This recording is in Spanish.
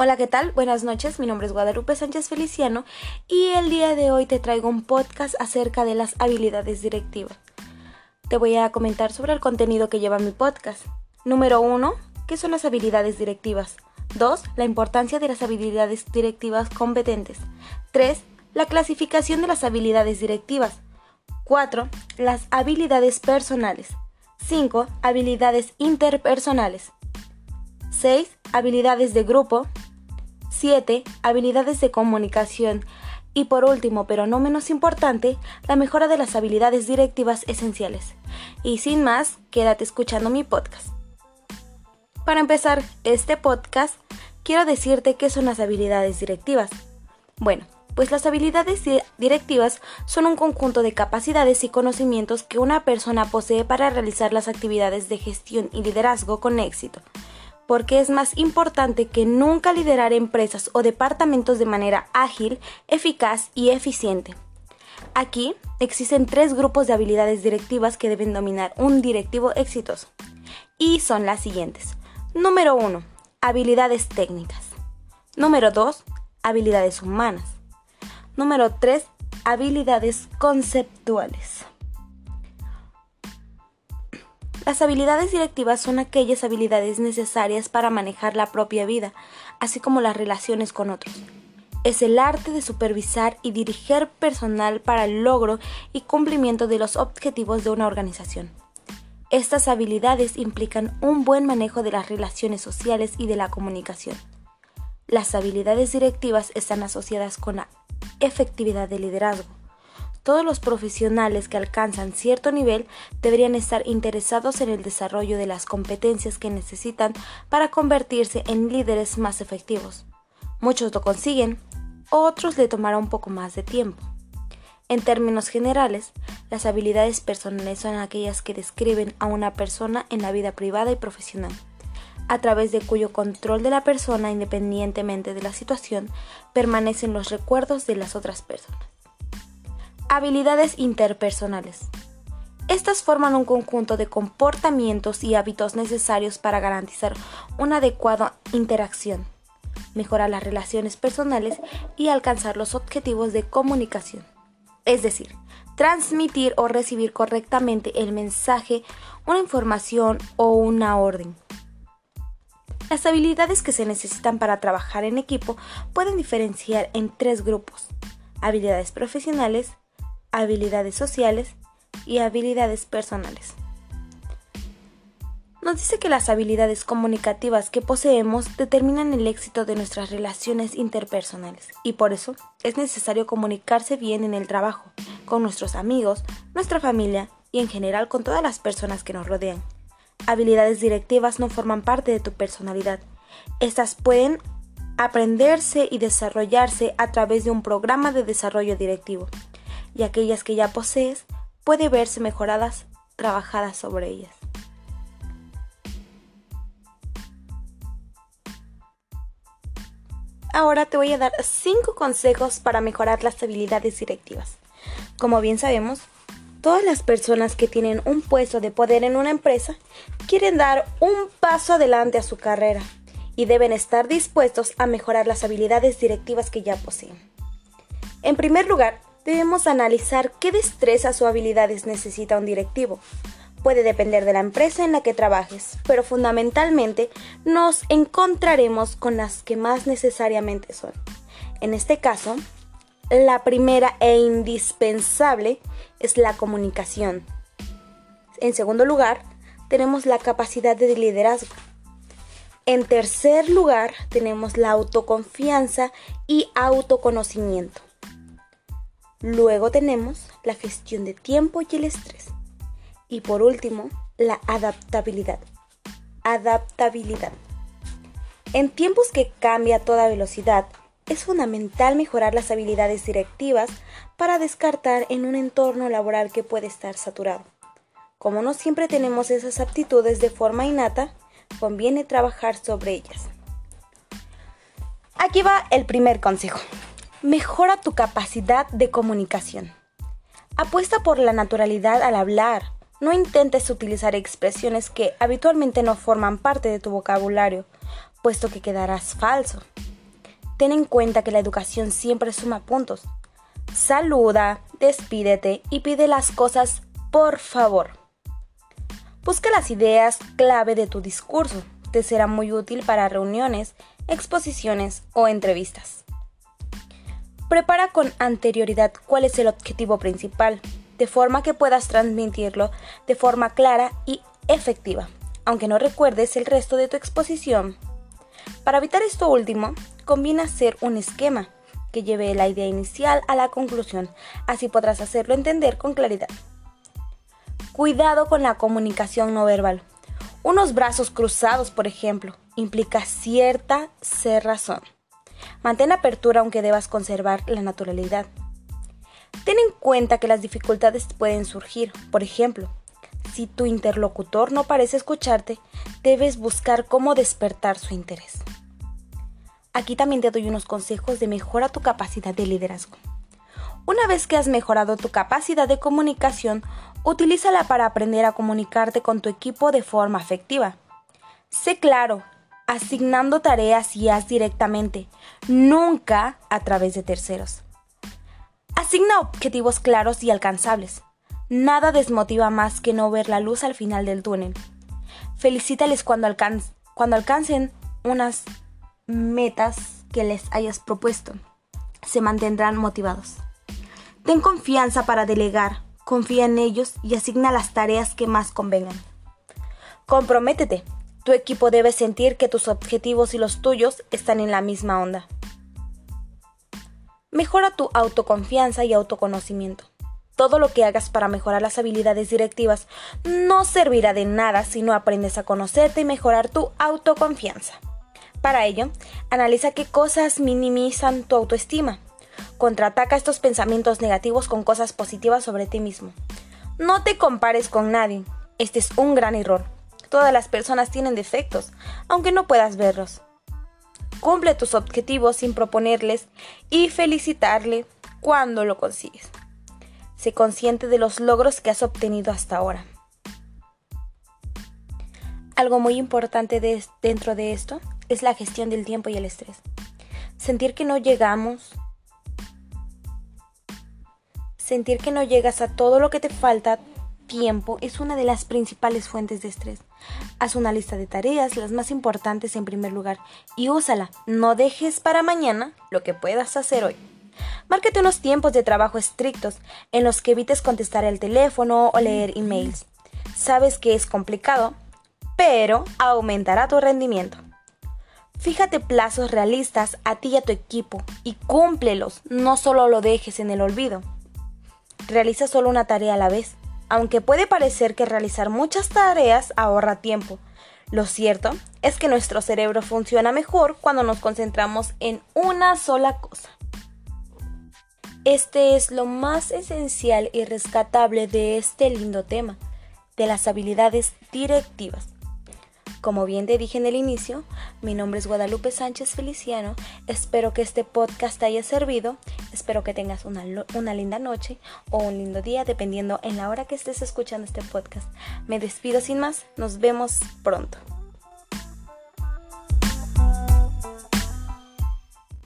Hola, ¿qué tal? Buenas noches, mi nombre es Guadalupe Sánchez Feliciano y el día de hoy te traigo un podcast acerca de las habilidades directivas. Te voy a comentar sobre el contenido que lleva mi podcast. Número 1. ¿Qué son las habilidades directivas? 2. La importancia de las habilidades directivas competentes. 3. La clasificación de las habilidades directivas. 4. Las habilidades personales. 5. Habilidades interpersonales. 6. Habilidades de grupo. 7. Habilidades de comunicación. Y por último, pero no menos importante, la mejora de las habilidades directivas esenciales. Y sin más, quédate escuchando mi podcast. Para empezar este podcast, quiero decirte qué son las habilidades directivas. Bueno, pues las habilidades directivas son un conjunto de capacidades y conocimientos que una persona posee para realizar las actividades de gestión y liderazgo con éxito porque es más importante que nunca liderar empresas o departamentos de manera ágil, eficaz y eficiente. Aquí existen tres grupos de habilidades directivas que deben dominar un directivo exitoso. Y son las siguientes. Número 1. Habilidades técnicas. Número 2. Habilidades humanas. Número 3. Habilidades conceptuales. Las habilidades directivas son aquellas habilidades necesarias para manejar la propia vida, así como las relaciones con otros. Es el arte de supervisar y dirigir personal para el logro y cumplimiento de los objetivos de una organización. Estas habilidades implican un buen manejo de las relaciones sociales y de la comunicación. Las habilidades directivas están asociadas con la efectividad de liderazgo, todos los profesionales que alcanzan cierto nivel deberían estar interesados en el desarrollo de las competencias que necesitan para convertirse en líderes más efectivos. Muchos lo consiguen, otros le tomará un poco más de tiempo. En términos generales, las habilidades personales son aquellas que describen a una persona en la vida privada y profesional, a través de cuyo control de la persona, independientemente de la situación, permanecen los recuerdos de las otras personas. Habilidades interpersonales. Estas forman un conjunto de comportamientos y hábitos necesarios para garantizar una adecuada interacción, mejorar las relaciones personales y alcanzar los objetivos de comunicación. Es decir, transmitir o recibir correctamente el mensaje, una información o una orden. Las habilidades que se necesitan para trabajar en equipo pueden diferenciar en tres grupos. Habilidades profesionales, habilidades sociales y habilidades personales. Nos dice que las habilidades comunicativas que poseemos determinan el éxito de nuestras relaciones interpersonales y por eso es necesario comunicarse bien en el trabajo, con nuestros amigos, nuestra familia y en general con todas las personas que nos rodean. Habilidades directivas no forman parte de tu personalidad. Estas pueden aprenderse y desarrollarse a través de un programa de desarrollo directivo y aquellas que ya posees puede verse mejoradas, trabajadas sobre ellas. Ahora te voy a dar 5 consejos para mejorar las habilidades directivas. Como bien sabemos, todas las personas que tienen un puesto de poder en una empresa quieren dar un paso adelante a su carrera y deben estar dispuestos a mejorar las habilidades directivas que ya poseen. En primer lugar, debemos analizar qué destrezas o habilidades necesita un directivo. Puede depender de la empresa en la que trabajes, pero fundamentalmente nos encontraremos con las que más necesariamente son. En este caso, la primera e indispensable es la comunicación. En segundo lugar, tenemos la capacidad de liderazgo. En tercer lugar, tenemos la autoconfianza y autoconocimiento. Luego tenemos la gestión de tiempo y el estrés. Y por último, la adaptabilidad. Adaptabilidad. En tiempos que cambia a toda velocidad, es fundamental mejorar las habilidades directivas para descartar en un entorno laboral que puede estar saturado. Como no siempre tenemos esas aptitudes de forma innata, conviene trabajar sobre ellas. Aquí va el primer consejo. Mejora tu capacidad de comunicación. Apuesta por la naturalidad al hablar. No intentes utilizar expresiones que habitualmente no forman parte de tu vocabulario. puesto que quedarás falso. Ten en cuenta que la educación siempre suma puntos. Saluda, despídete y pide las cosas por favor. Busca las ideas clave de tu discurso. Te será muy útil para reuniones, exposiciones o entrevistas. Prepara con anterioridad cuál es el objetivo principal, de forma que puedas transmitirlo de forma clara y efectiva, aunque no recuerdes el resto de tu exposición. Para evitar esto último, conviene hacer un esquema que lleve la idea inicial a la conclusión, así podrás hacerlo entender con claridad. Cuidado con la comunicación no verbal. Unos brazos cruzados, por ejemplo, implica cierta cerrazón. Mantén apertura aunque debas conservar la naturalidad. Ten en cuenta que las dificultades pueden surgir. Por ejemplo, si tu interlocutor no parece escucharte, debes buscar cómo despertar su interés. Aquí también te doy unos consejos de mejora tu capacidad de liderazgo. Una vez que has mejorado tu capacidad de comunicación, utilízala para aprender a comunicarte con tu equipo de forma efectiva. Sé claro, asignando tareas y haz directamente, nunca a través de terceros. Asigna objetivos claros y alcanzables. Nada desmotiva más que no ver la luz al final del túnel. Felicítales cuando, cuando alcancen unas metas que les hayas propuesto. Se mantendrán motivados. Ten confianza para delegar, confía en ellos y asigna las tareas que más convengan. Comprométete. Tu equipo debe sentir que tus objetivos y los tuyos están en la misma onda. Mejora tu autoconfianza y autoconocimiento. Todo lo que hagas para mejorar las habilidades directivas no servirá de nada si no aprendes a conocerte y mejorar tu autoconfianza. Para ello, analiza qué cosas minimizan tu autoestima. Contraataca estos pensamientos negativos con cosas positivas sobre ti mismo. No te compares con nadie. Este es un gran error. Todas las personas tienen defectos, aunque no puedas verlos. Cumple tus objetivos sin proponerles y felicitarle cuando lo consigues. Sé consciente de los logros que has obtenido hasta ahora. Algo muy importante dentro de esto es la gestión del tiempo y el estrés. Sentir que no llegamos, sentir que no llegas a todo lo que te falta tiempo es una de las principales fuentes de estrés. Haz una lista de tareas, las más importantes en primer lugar, y úsala. No dejes para mañana lo que puedas hacer hoy. Márcate unos tiempos de trabajo estrictos en los que evites contestar el teléfono o leer emails. Sabes que es complicado, pero aumentará tu rendimiento. Fíjate plazos realistas a ti y a tu equipo y cúmplelos, no solo lo dejes en el olvido. Realiza solo una tarea a la vez, aunque puede parecer que realizar muchas tareas ahorra tiempo. Lo cierto es que nuestro cerebro funciona mejor cuando nos concentramos en una sola cosa. Este es lo más esencial y rescatable de este lindo tema, de las habilidades directivas. Como bien te dije en el inicio, mi nombre es Guadalupe Sánchez Feliciano. Espero que este podcast te haya servido. Espero que tengas una, una linda noche o un lindo día, dependiendo en la hora que estés escuchando este podcast. Me despido sin más. Nos vemos pronto.